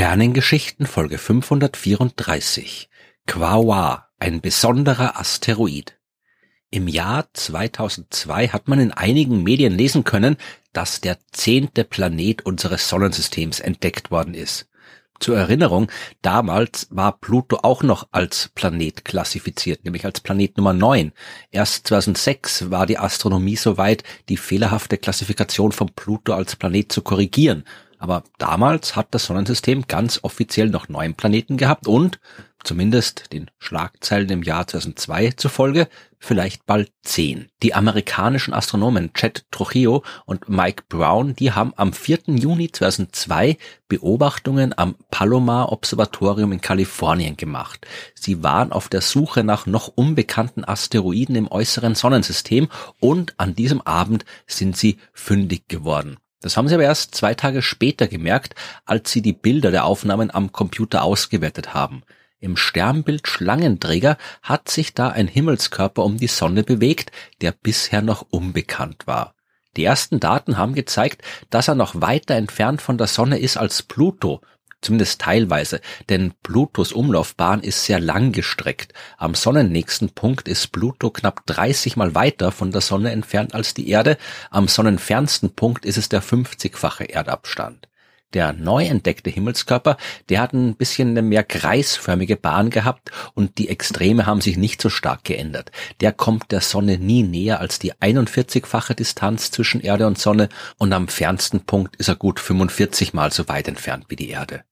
Sternengeschichten Folge 534 Quaoar, ein besonderer Asteroid. Im Jahr 2002 hat man in einigen Medien lesen können, dass der zehnte Planet unseres Sonnensystems entdeckt worden ist. Zur Erinnerung, damals war Pluto auch noch als Planet klassifiziert, nämlich als Planet Nummer 9. Erst 2006 war die Astronomie soweit, die fehlerhafte Klassifikation von Pluto als Planet zu korrigieren. Aber damals hat das Sonnensystem ganz offiziell noch neun Planeten gehabt und, zumindest den Schlagzeilen im Jahr 2002 zufolge, vielleicht bald zehn. Die amerikanischen Astronomen Chet Trujillo und Mike Brown, die haben am 4. Juni 2002 Beobachtungen am Palomar Observatorium in Kalifornien gemacht. Sie waren auf der Suche nach noch unbekannten Asteroiden im äußeren Sonnensystem und an diesem Abend sind sie fündig geworden. Das haben sie aber erst zwei Tage später gemerkt, als sie die Bilder der Aufnahmen am Computer ausgewertet haben. Im Sternbild Schlangenträger hat sich da ein Himmelskörper um die Sonne bewegt, der bisher noch unbekannt war. Die ersten Daten haben gezeigt, dass er noch weiter entfernt von der Sonne ist als Pluto, zumindest teilweise, denn Plutos Umlaufbahn ist sehr lang gestreckt. Am sonnennächsten Punkt ist Pluto knapp 30 mal weiter von der Sonne entfernt als die Erde, am sonnenfernsten Punkt ist es der 50-fache Erdabstand. Der neu entdeckte Himmelskörper, der hat ein bisschen eine mehr kreisförmige Bahn gehabt und die Extreme haben sich nicht so stark geändert. Der kommt der Sonne nie näher als die 41-fache Distanz zwischen Erde und Sonne und am fernsten Punkt ist er gut 45 mal so weit entfernt wie die Erde.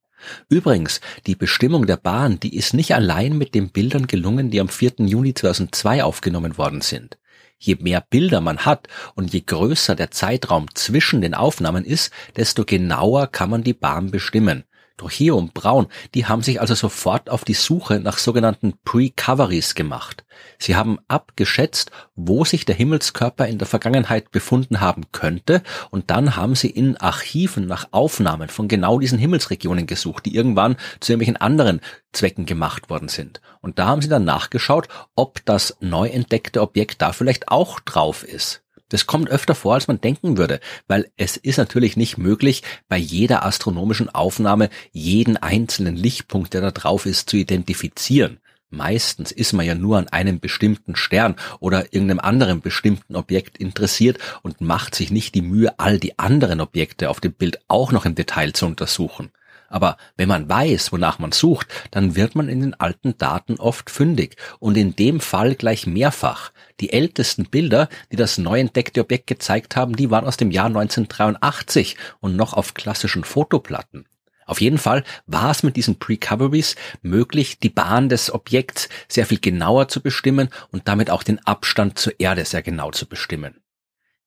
Übrigens, die Bestimmung der Bahn, die ist nicht allein mit den Bildern gelungen, die am 4. Juni 2002 aufgenommen worden sind. Je mehr Bilder man hat und je größer der Zeitraum zwischen den Aufnahmen ist, desto genauer kann man die Bahn bestimmen. Und Braun, die haben sich also sofort auf die Suche nach sogenannten Pre-Coveries gemacht. Sie haben abgeschätzt, wo sich der Himmelskörper in der Vergangenheit befunden haben könnte und dann haben sie in Archiven nach Aufnahmen von genau diesen Himmelsregionen gesucht, die irgendwann zu irgendwelchen anderen Zwecken gemacht worden sind. Und da haben sie dann nachgeschaut, ob das neu entdeckte Objekt da vielleicht auch drauf ist. Das kommt öfter vor, als man denken würde, weil es ist natürlich nicht möglich, bei jeder astronomischen Aufnahme jeden einzelnen Lichtpunkt, der da drauf ist, zu identifizieren. Meistens ist man ja nur an einem bestimmten Stern oder irgendeinem anderen bestimmten Objekt interessiert und macht sich nicht die Mühe, all die anderen Objekte auf dem Bild auch noch im Detail zu untersuchen. Aber wenn man weiß, wonach man sucht, dann wird man in den alten Daten oft fündig und in dem Fall gleich mehrfach. Die ältesten Bilder, die das neu entdeckte Objekt gezeigt haben, die waren aus dem Jahr 1983 und noch auf klassischen Fotoplatten. Auf jeden Fall war es mit diesen Precoveries möglich, die Bahn des Objekts sehr viel genauer zu bestimmen und damit auch den Abstand zur Erde sehr genau zu bestimmen.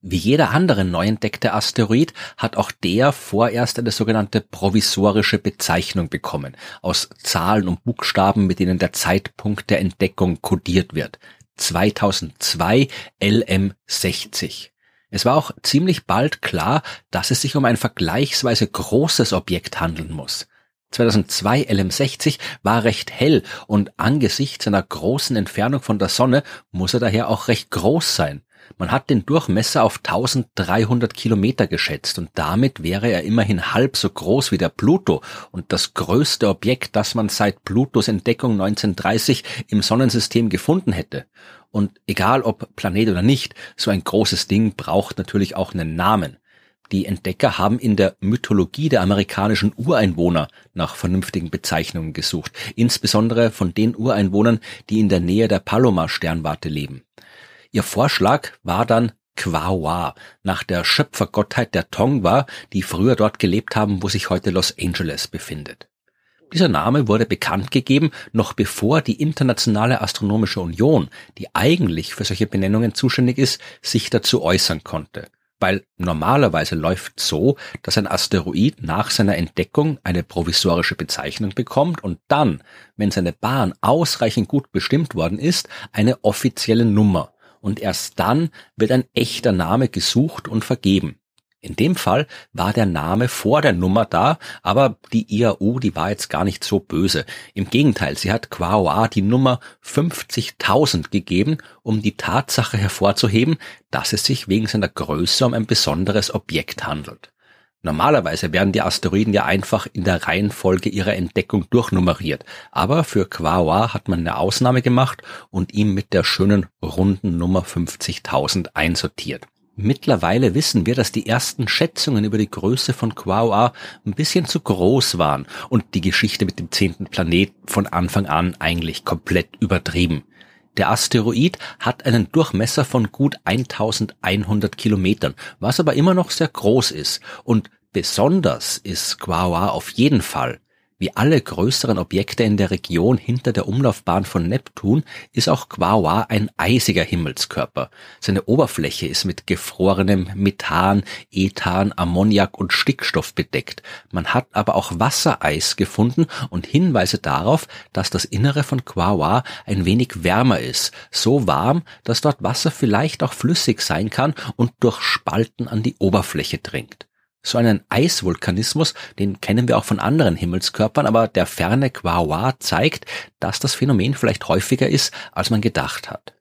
Wie jeder andere neu entdeckte Asteroid hat auch der vorerst eine sogenannte provisorische Bezeichnung bekommen, aus Zahlen und Buchstaben, mit denen der Zeitpunkt der Entdeckung kodiert wird. 2002 LM60. Es war auch ziemlich bald klar, dass es sich um ein vergleichsweise großes Objekt handeln muss. 2002 LM60 war recht hell und angesichts seiner großen Entfernung von der Sonne muss er daher auch recht groß sein. Man hat den Durchmesser auf 1300 Kilometer geschätzt und damit wäre er immerhin halb so groß wie der Pluto und das größte Objekt, das man seit Plutos Entdeckung 1930 im Sonnensystem gefunden hätte. Und egal ob Planet oder nicht, so ein großes Ding braucht natürlich auch einen Namen. Die Entdecker haben in der Mythologie der amerikanischen Ureinwohner nach vernünftigen Bezeichnungen gesucht, insbesondere von den Ureinwohnern, die in der Nähe der Palomar-Sternwarte leben. Ihr Vorschlag war dann Quawa, nach der Schöpfergottheit der Tongva, die früher dort gelebt haben, wo sich heute Los Angeles befindet. Dieser Name wurde bekannt gegeben, noch bevor die Internationale Astronomische Union, die eigentlich für solche Benennungen zuständig ist, sich dazu äußern konnte. Weil normalerweise läuft so, dass ein Asteroid nach seiner Entdeckung eine provisorische Bezeichnung bekommt und dann, wenn seine Bahn ausreichend gut bestimmt worden ist, eine offizielle Nummer und erst dann wird ein echter Name gesucht und vergeben. In dem Fall war der Name vor der Nummer da, aber die IAU, die war jetzt gar nicht so böse. Im Gegenteil, sie hat Quaoa die Nummer 50.000 gegeben, um die Tatsache hervorzuheben, dass es sich wegen seiner Größe um ein besonderes Objekt handelt. Normalerweise werden die Asteroiden ja einfach in der Reihenfolge ihrer Entdeckung durchnummeriert. Aber für Quaoar hat man eine Ausnahme gemacht und ihm mit der schönen runden Nummer 50.000 einsortiert. Mittlerweile wissen wir, dass die ersten Schätzungen über die Größe von Quaoar ein bisschen zu groß waren und die Geschichte mit dem zehnten Planet von Anfang an eigentlich komplett übertrieben. Der Asteroid hat einen Durchmesser von gut 1100 Kilometern, was aber immer noch sehr groß ist. Und besonders ist Quaoar auf jeden Fall. Wie alle größeren Objekte in der Region hinter der Umlaufbahn von Neptun ist auch Quaoar ein eisiger Himmelskörper. Seine Oberfläche ist mit gefrorenem Methan, Ethan, Ammoniak und Stickstoff bedeckt. Man hat aber auch Wassereis gefunden und Hinweise darauf, dass das Innere von Quaoar ein wenig wärmer ist. So warm, dass dort Wasser vielleicht auch flüssig sein kann und durch Spalten an die Oberfläche dringt. So einen Eisvulkanismus, den kennen wir auch von anderen Himmelskörpern, aber der ferne Quaoar zeigt, dass das Phänomen vielleicht häufiger ist, als man gedacht hat.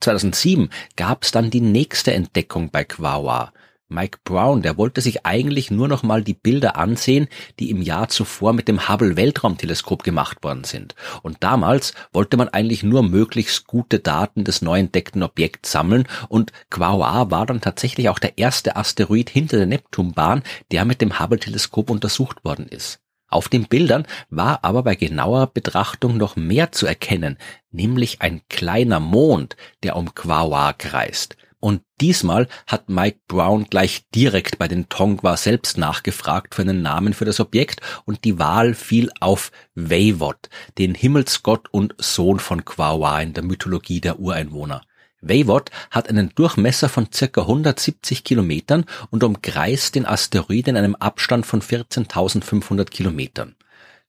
2007 gab es dann die nächste Entdeckung bei Quaoar. Mike Brown, der wollte sich eigentlich nur noch mal die Bilder ansehen, die im Jahr zuvor mit dem Hubble Weltraumteleskop gemacht worden sind. Und damals wollte man eigentlich nur möglichst gute Daten des neu entdeckten Objekts sammeln und Quaoar war dann tatsächlich auch der erste Asteroid hinter der Neptunbahn, der mit dem Hubble Teleskop untersucht worden ist. Auf den Bildern war aber bei genauer Betrachtung noch mehr zu erkennen, nämlich ein kleiner Mond, der um Quaoar kreist. Und diesmal hat Mike Brown gleich direkt bei den Tongva selbst nachgefragt für einen Namen für das Objekt und die Wahl fiel auf Weivot, den Himmelsgott und Sohn von Quawa in der Mythologie der Ureinwohner. Weivot hat einen Durchmesser von circa 170 Kilometern und umkreist den Asteroiden in einem Abstand von 14.500 Kilometern.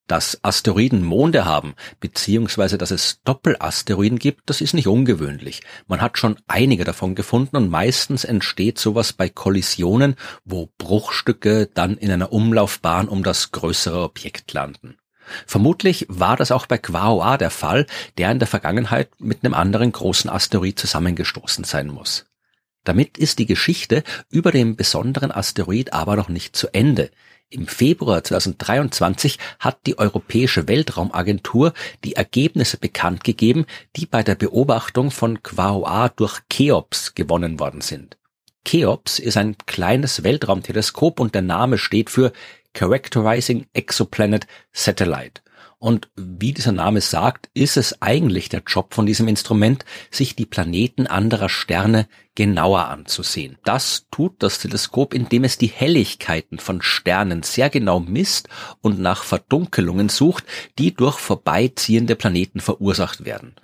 Dass Asteroiden Monde haben, beziehungsweise dass es Doppelasteroiden gibt, das ist nicht ungewöhnlich. Man hat schon einige davon gefunden und meistens entsteht sowas bei Kollisionen, wo Bruchstücke dann in einer Umlaufbahn um das größere Objekt landen. Vermutlich war das auch bei Quaoa der Fall, der in der Vergangenheit mit einem anderen großen Asteroid zusammengestoßen sein muss. Damit ist die Geschichte über den besonderen Asteroid aber noch nicht zu Ende. Im Februar 2023 hat die Europäische Weltraumagentur die Ergebnisse bekannt gegeben, die bei der Beobachtung von Quaoar durch Cheops gewonnen worden sind. Cheops ist ein kleines Weltraumteleskop und der Name steht für Characterizing Exoplanet Satellite. Und wie dieser Name sagt, ist es eigentlich der Job von diesem Instrument, sich die Planeten anderer Sterne genauer anzusehen. Das tut das Teleskop, indem es die Helligkeiten von Sternen sehr genau misst und nach Verdunkelungen sucht, die durch vorbeiziehende Planeten verursacht werden.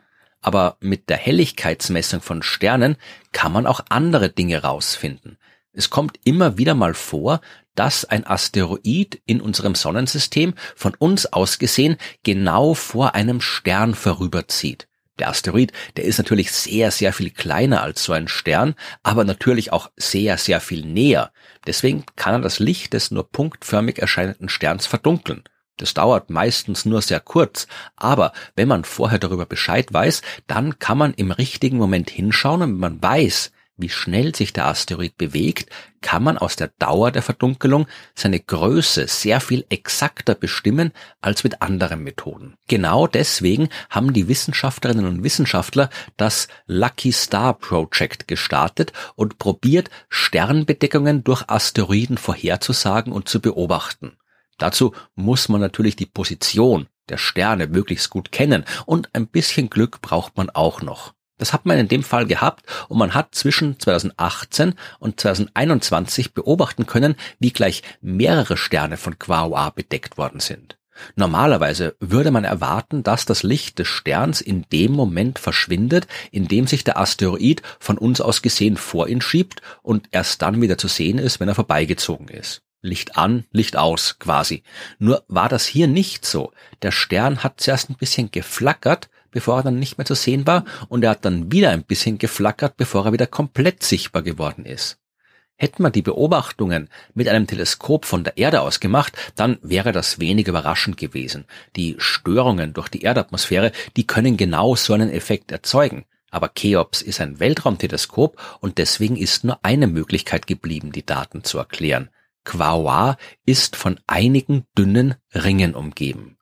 Aber mit der Helligkeitsmessung von Sternen kann man auch andere Dinge rausfinden. Es kommt immer wieder mal vor, dass ein Asteroid in unserem Sonnensystem von uns aus gesehen genau vor einem Stern vorüberzieht. Der Asteroid, der ist natürlich sehr, sehr viel kleiner als so ein Stern, aber natürlich auch sehr, sehr viel näher. Deswegen kann er das Licht des nur punktförmig erscheinenden Sterns verdunkeln. Das dauert meistens nur sehr kurz, aber wenn man vorher darüber Bescheid weiß, dann kann man im richtigen Moment hinschauen und wenn man weiß, wie schnell sich der Asteroid bewegt, kann man aus der Dauer der Verdunkelung seine Größe sehr viel exakter bestimmen als mit anderen Methoden. Genau deswegen haben die Wissenschaftlerinnen und Wissenschaftler das Lucky Star Project gestartet und probiert, Sternbedeckungen durch Asteroiden vorherzusagen und zu beobachten. Dazu muss man natürlich die Position der Sterne möglichst gut kennen und ein bisschen Glück braucht man auch noch. Das hat man in dem Fall gehabt und man hat zwischen 2018 und 2021 beobachten können, wie gleich mehrere Sterne von Quaoar bedeckt worden sind. Normalerweise würde man erwarten, dass das Licht des Sterns in dem Moment verschwindet, in dem sich der Asteroid von uns aus gesehen vor ihn schiebt und erst dann wieder zu sehen ist, wenn er vorbeigezogen ist. Licht an, Licht aus quasi. Nur war das hier nicht so. Der Stern hat zuerst ein bisschen geflackert, bevor er dann nicht mehr zu sehen war, und er hat dann wieder ein bisschen geflackert, bevor er wieder komplett sichtbar geworden ist. Hätten wir die Beobachtungen mit einem Teleskop von der Erde aus gemacht, dann wäre das wenig überraschend gewesen. Die Störungen durch die Erdatmosphäre, die können genau so einen Effekt erzeugen. Aber Cheops ist ein Weltraumteleskop und deswegen ist nur eine Möglichkeit geblieben, die Daten zu erklären. Quaoar ist von einigen dünnen Ringen umgeben.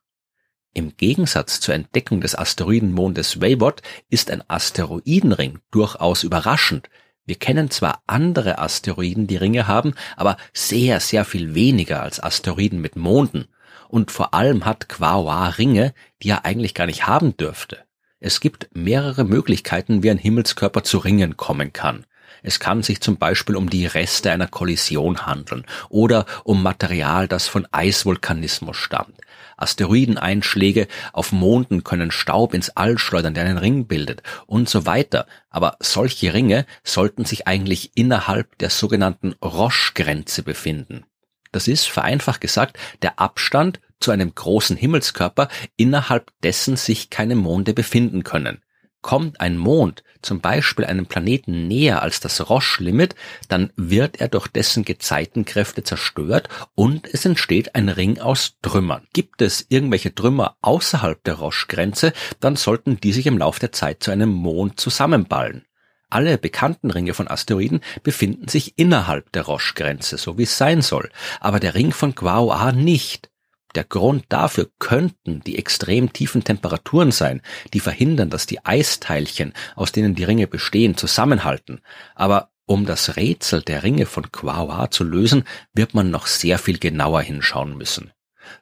Im Gegensatz zur Entdeckung des Asteroidenmondes Wayward ist ein Asteroidenring durchaus überraschend. Wir kennen zwar andere Asteroiden, die Ringe haben, aber sehr, sehr viel weniger als Asteroiden mit Monden. Und vor allem hat Quaoar Ringe, die er eigentlich gar nicht haben dürfte. Es gibt mehrere Möglichkeiten, wie ein Himmelskörper zu Ringen kommen kann. Es kann sich zum Beispiel um die Reste einer Kollision handeln oder um Material, das von Eisvulkanismus stammt. Asteroideneinschläge auf Monden können Staub ins All schleudern, der einen Ring bildet und so weiter. Aber solche Ringe sollten sich eigentlich innerhalb der sogenannten Roche-Grenze befinden. Das ist, vereinfacht gesagt, der Abstand zu einem großen Himmelskörper, innerhalb dessen sich keine Monde befinden können. Kommt ein Mond zum Beispiel einem Planeten näher als das Roche-Limit, dann wird er durch dessen Gezeitenkräfte zerstört und es entsteht ein Ring aus Trümmern. Gibt es irgendwelche Trümmer außerhalb der Roche-Grenze, dann sollten die sich im Laufe der Zeit zu einem Mond zusammenballen. Alle bekannten Ringe von Asteroiden befinden sich innerhalb der Roche-Grenze, so wie es sein soll, aber der Ring von Quaoar nicht. Der Grund dafür könnten die extrem tiefen Temperaturen sein, die verhindern, dass die Eisteilchen, aus denen die Ringe bestehen, zusammenhalten. Aber um das Rätsel der Ringe von Quaoar zu lösen, wird man noch sehr viel genauer hinschauen müssen.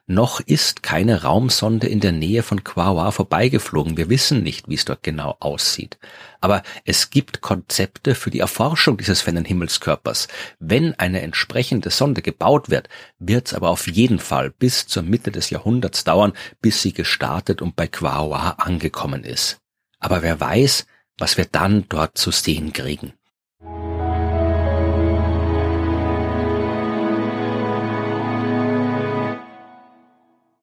Noch ist keine Raumsonde in der Nähe von Quaoar vorbeigeflogen. Wir wissen nicht, wie es dort genau aussieht. Aber es gibt Konzepte für die Erforschung dieses fernen Himmelskörpers. Wenn eine entsprechende Sonde gebaut wird, wird es aber auf jeden Fall bis zur Mitte des Jahrhunderts dauern, bis sie gestartet und bei Quaoar angekommen ist. Aber wer weiß, was wir dann dort zu sehen kriegen.